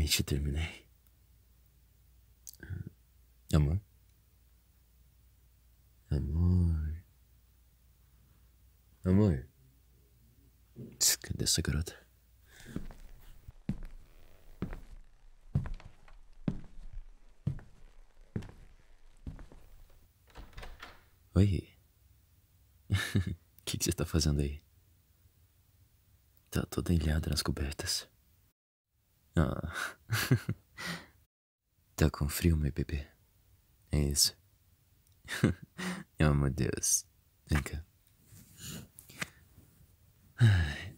finalmente terminei. Amor? Amor. Amor. Cadê essa garota? Oi. O que, que você tá fazendo aí? Tá toda ilhada nas cobertas. Ah. tá com frio, meu bebê? É isso. oh, meu Deus. Vem cá. Ai.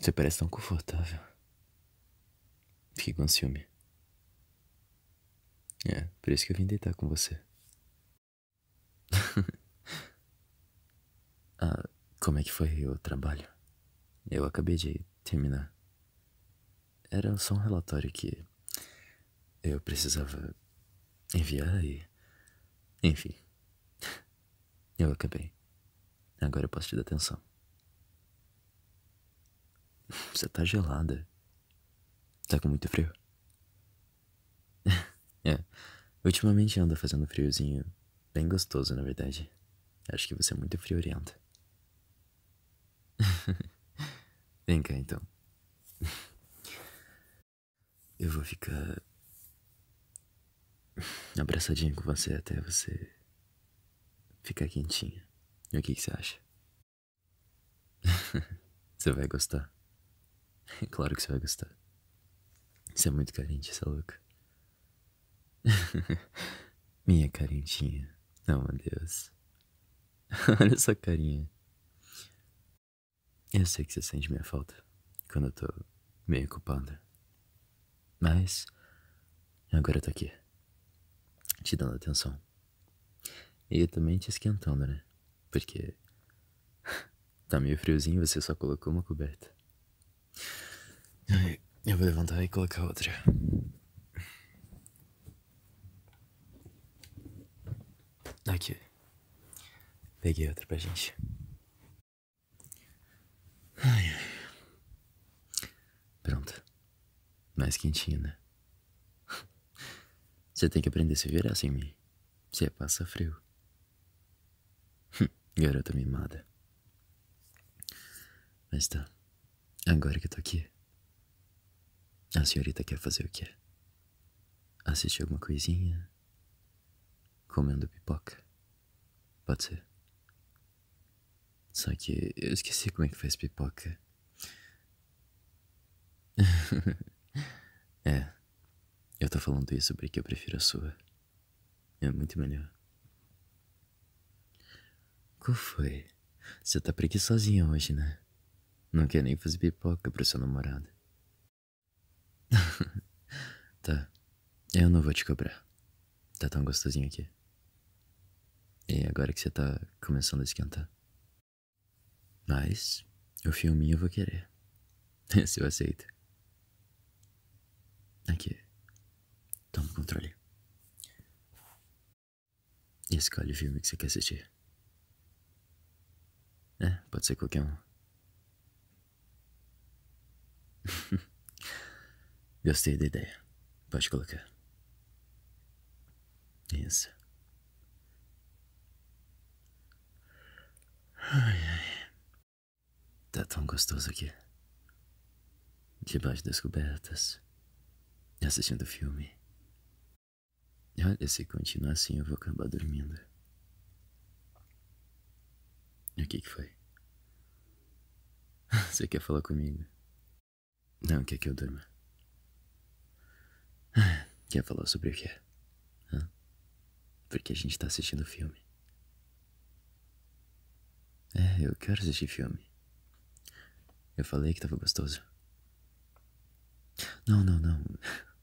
Você parece tão confortável. Fiquei com ciúme. É, por isso que eu vim deitar com você. ah, como é que foi o trabalho? Eu acabei de terminar. Era só um relatório que eu precisava enviar e. Enfim. Eu acabei. Agora eu posso te dar atenção. Você tá gelada. Tá com muito frio? é. Ultimamente anda fazendo friozinho bem gostoso, na verdade. Acho que você é muito friorenta. Vem cá então. Eu vou ficar abraçadinho com você até você ficar quentinha. E o que, que você acha? você vai gostar. Claro que você vai gostar. Você é muito carente, essa louca. Minha carentinha. Oh, meu Deus. Olha essa carinha. Eu sei que você sente minha falta quando eu tô meio ocupada. Mas agora eu tô aqui, te dando atenção. E também te esquentando, né? Porque tá meio friozinho e você só colocou uma coberta. Eu vou levantar e colocar outra. Aqui. Peguei outra pra gente. Ai, ai. Pronto. Mais quentinho, né? Você tem que aprender a se virar sem mim. Você passa frio. Garota mimada. Mas tá. Agora que eu tô aqui. A senhorita quer fazer o quê? Assistir alguma coisinha? Comendo pipoca? Pode ser. Só que eu esqueci como é que faz pipoca. é. Eu tô falando isso porque eu prefiro a sua. É muito melhor. Qual foi? Você tá preguiçosinha hoje, né? Não quer nem fazer pipoca pro seu namorado. tá. Eu não vou te cobrar. Tá tão gostosinho aqui. E agora que você tá começando a esquentar. Mas o filminho eu vou querer. Se eu aceito. Aqui. Toma o controle. E escolhe o filme que você quer assistir. É, pode ser qualquer um. Gostei da ideia. Pode colocar. Isso. Ai, ai. Tá tão gostoso aqui. Debaixo das cobertas. Assistindo filme. Olha, se continuar assim eu vou acabar dormindo. O que que foi? Você quer falar comigo? Não quer que eu durma? Quer falar sobre o quê? Hã? Porque a gente tá assistindo filme. É, eu quero assistir filme. Eu falei que tava gostoso. Não, não, não.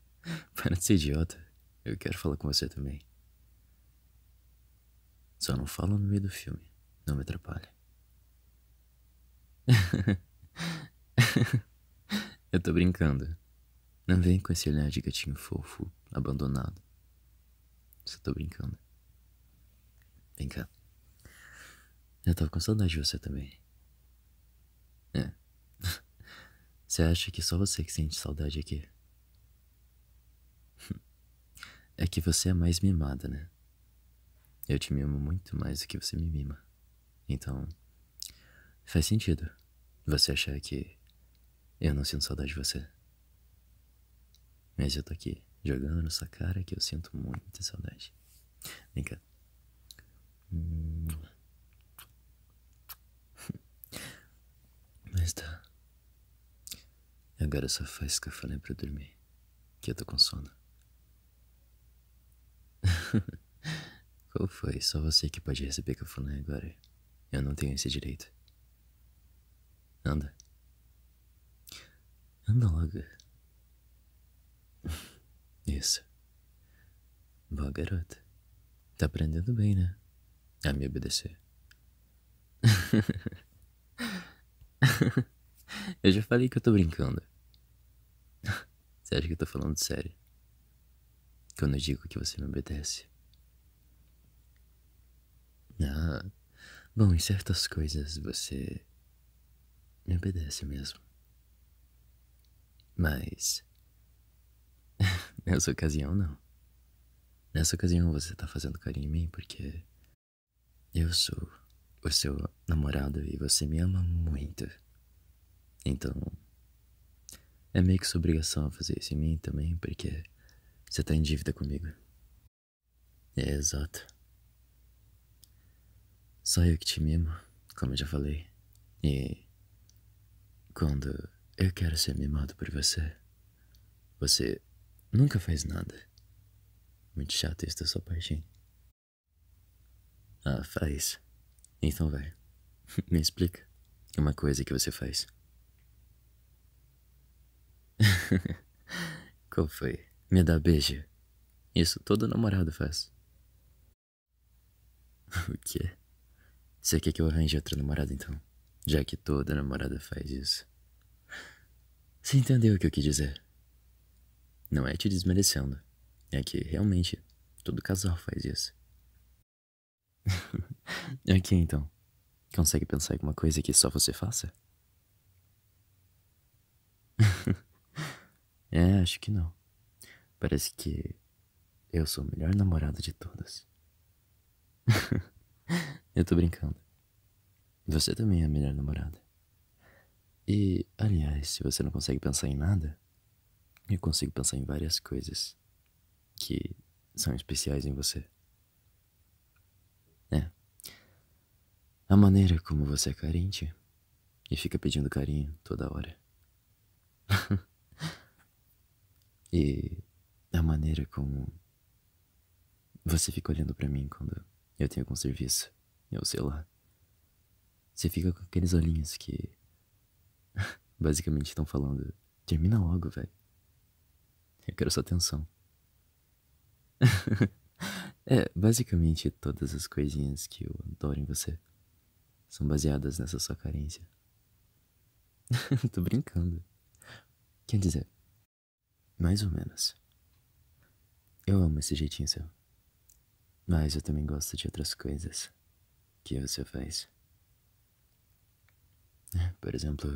Para de ser idiota. Eu quero falar com você também. Só não fala no meio do filme. Não me atrapalhe. Eu tô brincando. Não vem com esse olhar de gatinho fofo, abandonado. Só tô brincando. Vem cá. Eu tava com saudade de você também. É. Você acha que só você que sente saudade aqui? É que você é mais mimada, né? Eu te mimo muito mais do que você me mima. Então, faz sentido você achar que eu não sinto saudade de você. Mas eu tô aqui jogando na sua cara que eu sinto muita saudade. Vem cá. Hum. Mas tá. Agora só faz cafuné pra dormir. Que eu tô com sono. Qual foi? Só você que pode receber cafuné agora. Eu não tenho esse direito. Anda. Anda logo. Isso. Boa garota. Tá aprendendo bem, né? A me obedecer. eu já falei que eu tô brincando. Você acha que eu tô falando sério? Quando eu digo que você me obedece. Ah, bom, em certas coisas você me obedece mesmo. Mas. Nessa ocasião, não. Nessa ocasião você tá fazendo carinho em mim porque. Eu sou o seu namorado e você me ama muito. Então. É meio que sua obrigação fazer isso em mim também, porque você tá em dívida comigo. É exato. Só eu que te mimo, como eu já falei. E. Quando eu quero ser mimado por você, você nunca faz nada. Muito chato isso da sua parte, hein? Ah, faz. Então vai. Me explica. Uma coisa que você faz. Qual foi? Me dá beijo. Isso todo namorado faz. o quê? Você quer que eu arranje outra namorada então? Já que toda namorada faz isso. Você entendeu o que eu quis dizer? Não é te desmerecendo. É que realmente todo casal faz isso. ok então. Consegue pensar em alguma coisa que só você faça? É, acho que não. Parece que eu sou o melhor namorado de todas. eu tô brincando. Você também é a melhor namorada. E, aliás, se você não consegue pensar em nada, eu consigo pensar em várias coisas que são especiais em você. É. A maneira como você é carente e fica pedindo carinho toda hora. e a maneira como você fica olhando para mim quando eu tenho algum serviço, eu sei lá. Você fica com aqueles olhinhos que basicamente estão falando: termina logo, velho. Eu quero sua atenção. é, basicamente todas as coisinhas que eu adoro em você são baseadas nessa sua carência. Tô brincando. Quer dizer, mais ou menos. Eu amo esse jeitinho seu. Mas eu também gosto de outras coisas que você faz. Por exemplo,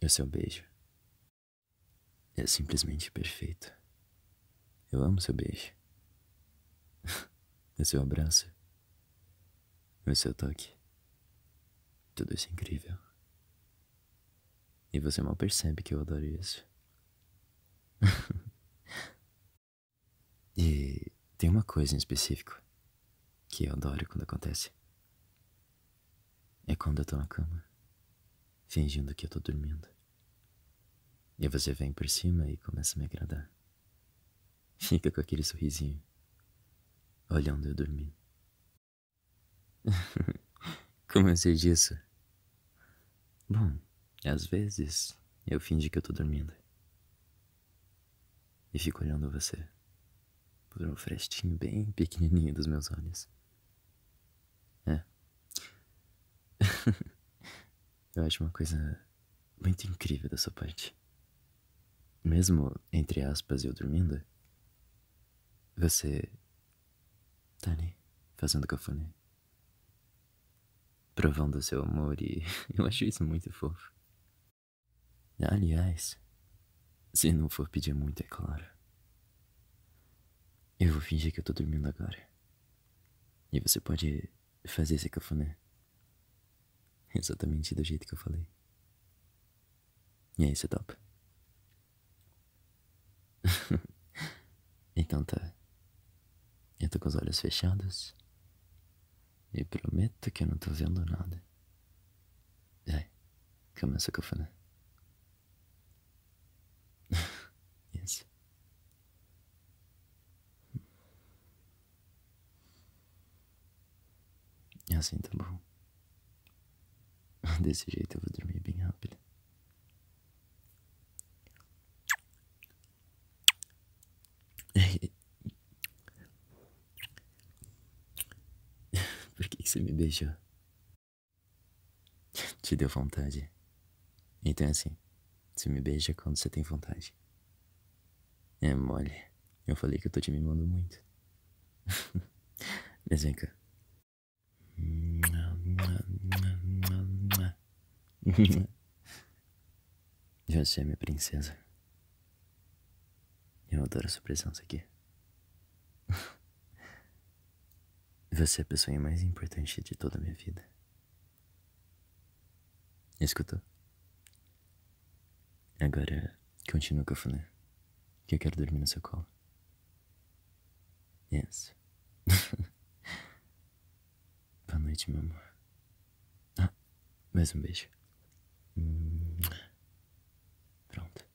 o seu beijo. É simplesmente perfeito. Eu amo seu beijo. O seu abraço. O seu toque. Tudo isso é incrível. E você mal percebe que eu adoro isso. e tem uma coisa em específico que eu adoro quando acontece. É quando eu tô na cama, fingindo que eu tô dormindo. E você vem por cima e começa a me agradar. Fica com aquele sorrisinho, olhando eu dormir. Como eu sei disso? Bom, às vezes eu fingi que eu tô dormindo. E fico olhando você por um frestinho bem pequenininho dos meus olhos. É. eu acho uma coisa muito incrível da sua parte. Mesmo, entre aspas, eu dormindo, você tá ali, fazendo cafuné. Provando seu amor e eu acho isso muito fofo. Aliás, se não for pedir muito, é claro. Eu vou fingir que eu tô dormindo agora. E você pode fazer esse cafuné. Exatamente do jeito que eu falei. E aí, você topa? então tá. Eu tô com os olhos fechados. E prometo que eu não tô vendo nada. Vai, começa o cafuné. Isso. Assim tá bom. Desse jeito eu vou dormir bem rápido. Por que, você me beijou? Te deu vontade? Então é assim, você me beija quando você tem vontade. É mole. Eu falei que eu tô te mimando muito. Mas vem cá. Você é minha princesa. Eu adoro sua presença aqui. Você é a pessoa mais importante de toda a minha vida. Escutou? Agora, continua com a funé. Que eu quero dormir no seu colo. Isso. Boa noite, meu amor. Ah, mais um beijo. Pronto.